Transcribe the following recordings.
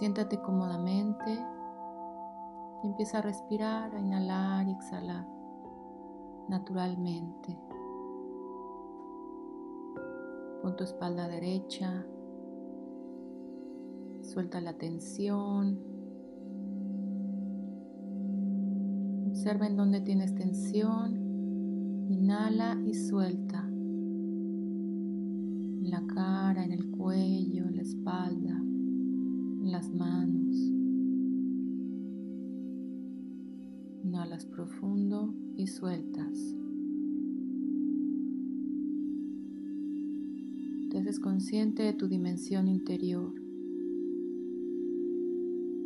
Siéntate cómodamente y empieza a respirar, a inhalar y exhalar naturalmente. Pon tu espalda derecha, suelta la tensión. Observa en dónde tienes tensión, inhala y suelta. En la cara, en el cuello, en la espalda, las manos. Inhalas profundo y sueltas. Te haces consciente de tu dimensión interior.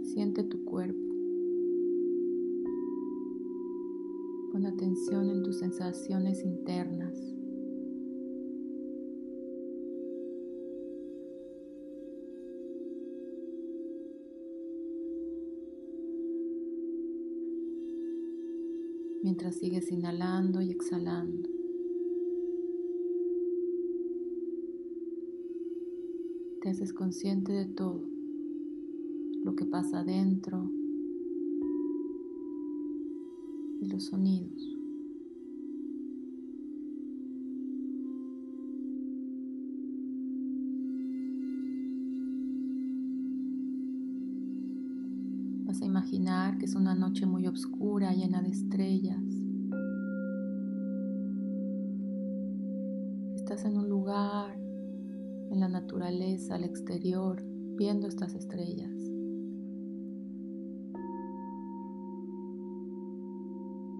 Siente tu cuerpo. Pon atención en tus sensaciones internas. Mientras sigues inhalando y exhalando. Te haces consciente de todo lo que pasa adentro y los sonidos. Imaginar que es una noche muy oscura, llena de estrellas. Estás en un lugar, en la naturaleza, al exterior, viendo estas estrellas.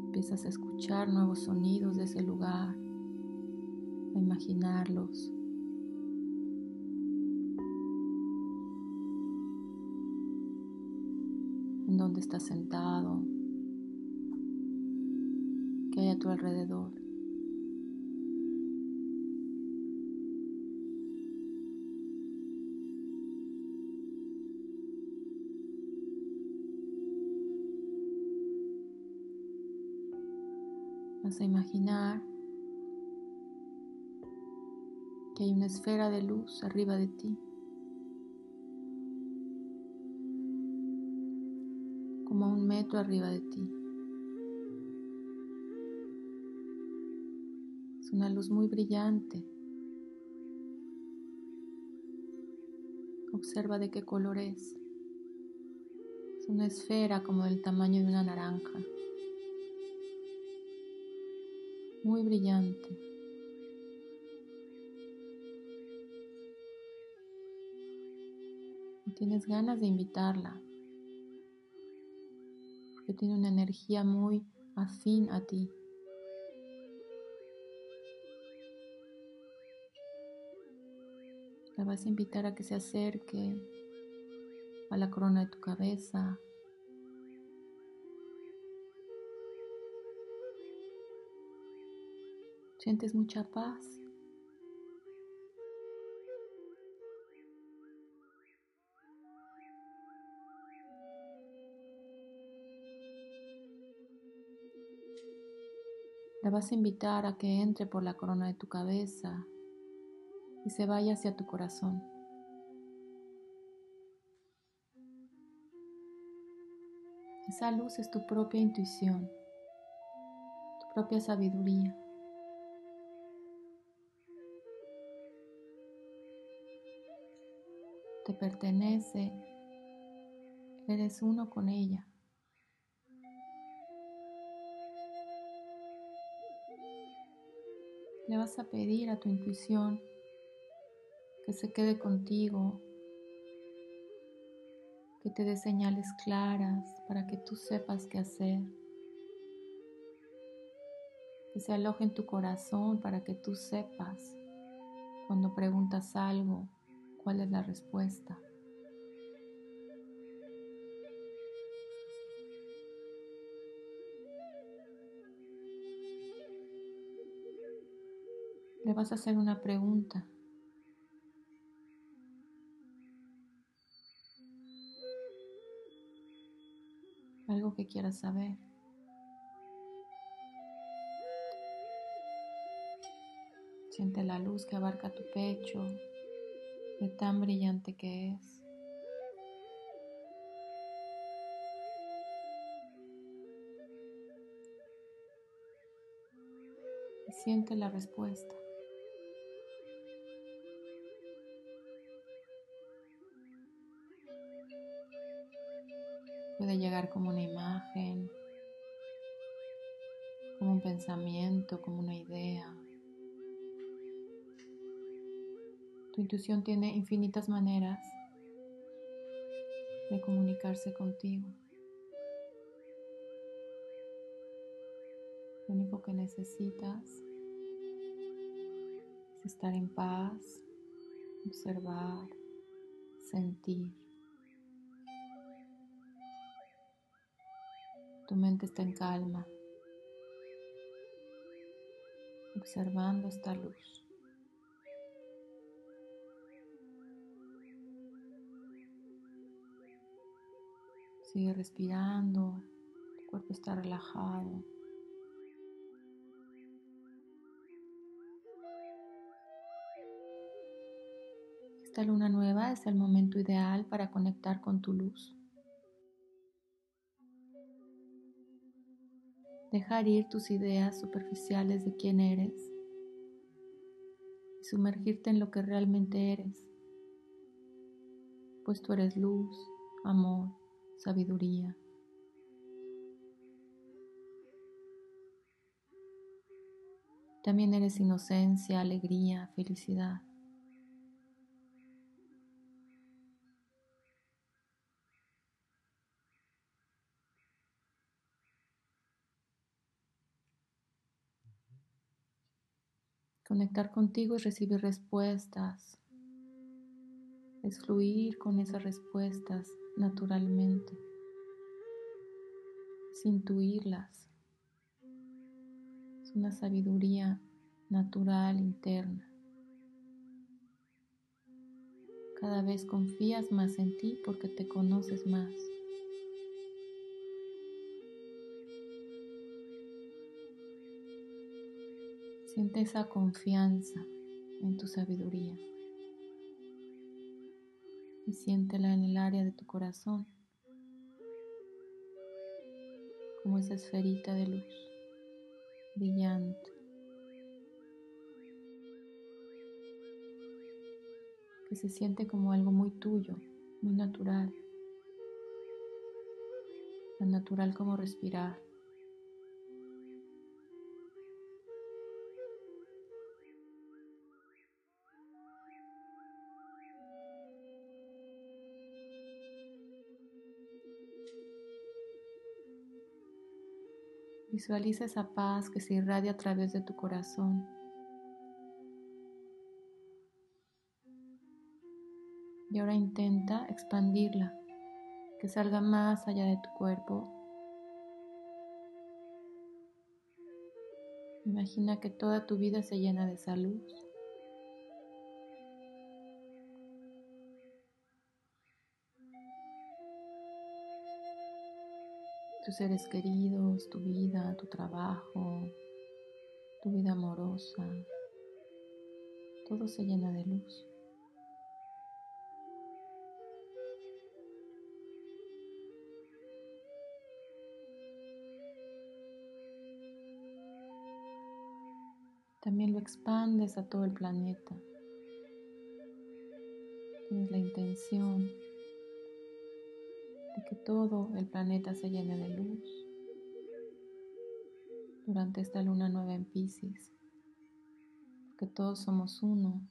Empiezas a escuchar nuevos sonidos de ese lugar, a imaginarlos. En dónde estás sentado, qué hay a tu alrededor. Vas a imaginar que hay una esfera de luz arriba de ti, como a un metro arriba de ti. Es una luz muy brillante. Observa de qué color es. Es una esfera como del tamaño de una naranja. muy brillante. Tienes ganas de invitarla, porque tiene una energía muy afín a ti. La vas a invitar a que se acerque a la corona de tu cabeza, Sientes mucha paz. La vas a invitar a que entre por la corona de tu cabeza y se vaya hacia tu corazón. Esa luz es tu propia intuición, tu propia sabiduría. te pertenece, eres uno con ella. Le vas a pedir a tu intuición que se quede contigo, que te dé señales claras para que tú sepas qué hacer, que se aloje en tu corazón para que tú sepas cuando preguntas algo ¿Cuál es la respuesta? le vas a hacer una pregunta. Algo que quieras saber. Siente la luz que abarca tu pecho, de tan brillante que es. siente la respuesta. Puede llegar como una imagen, como un pensamiento, como una idea. Tu intuición tiene infinitas maneras de comunicarse contigo. Lo único que necesitas es estar en paz, observar, sentir. Tu mente está en calma, observando esta luz. Sigue respirando, tu cuerpo está relajado. Esta luna nueva es el momento ideal para conectar con tu luz. Dejar ir tus ideas superficiales de quién eres y sumergirte en lo que realmente eres, pues tú eres luz, amor, sabiduría. También eres inocencia, alegría, felicidad. Conectar contigo es recibir respuestas, es fluir con esas respuestas naturalmente, sin intuirlas. Es una sabiduría natural interna. Cada vez confías más en ti porque te conoces más. Siente esa confianza en tu sabiduría y siéntela en el área de tu corazón, como esa esferita de luz brillante. que se siente como algo muy tuyo, muy natural, tan natural como respirar. Visualiza esa paz que se irradia a través de tu corazón. Y ahora intenta expandirla, que salga más allá de tu cuerpo. Imagina que toda tu vida se llena de esa luz. Tus seres queridos, tu vida, tu trabajo, tu vida amorosa. Todo se llena de luz. También lo expandes a todo el planeta. Tienes la intención que todo el planeta se llene de luz durante esta luna nueva en Pisces, que todos somos uno,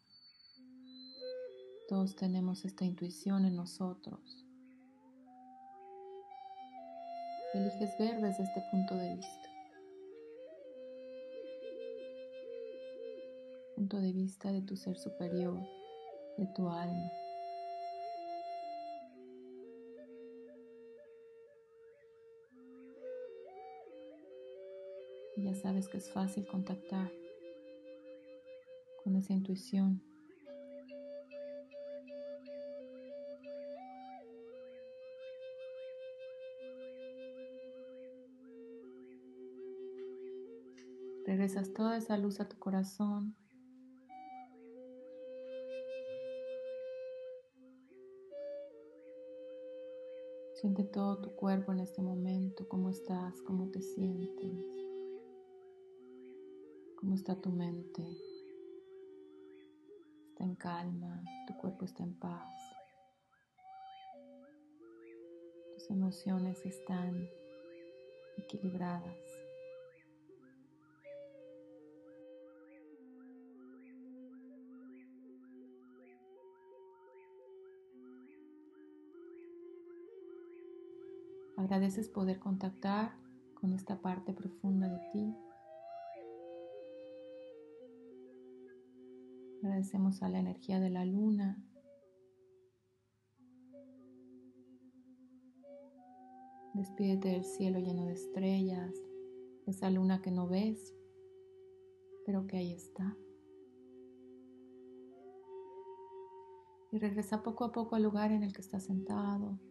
todos tenemos esta intuición en nosotros. Eliges ver desde este punto de vista. Punto de vista de tu ser superior, de tu alma. Ya sabes que es fácil contactar con esa intuición. Regresas toda esa luz a tu corazón. Siente todo tu cuerpo en este momento, cómo estás, cómo te sientes cómo está tu mente. Está en calma, tu cuerpo está en paz. Tus emociones están equilibradas. Agradeces poder contactar con esta parte profunda de ti. Agradecemos a la energía de la luna. Despídete del cielo lleno de estrellas, esa luna que no ves, pero que ahí está. Y regresa poco a poco al lugar en el que estás sentado.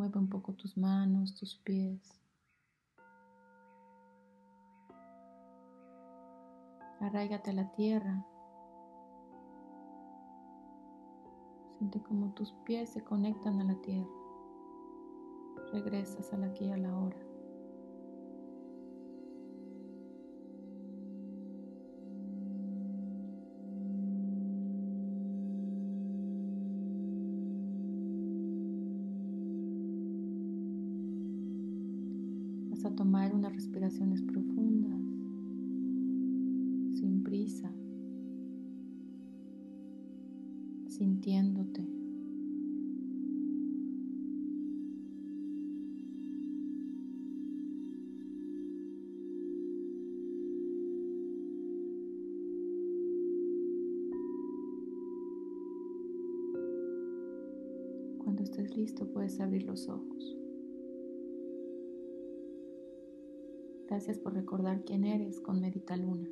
Mueve un poco tus manos, tus pies. Arraigate a la tierra. Siente como tus pies se conectan a la tierra. Regresas a la aquí y a la hora. Profundas, sin prisa, sintiéndote. Cuando estés listo puedes abrir los ojos. Gracias por recordar quién eres con Medita Luna.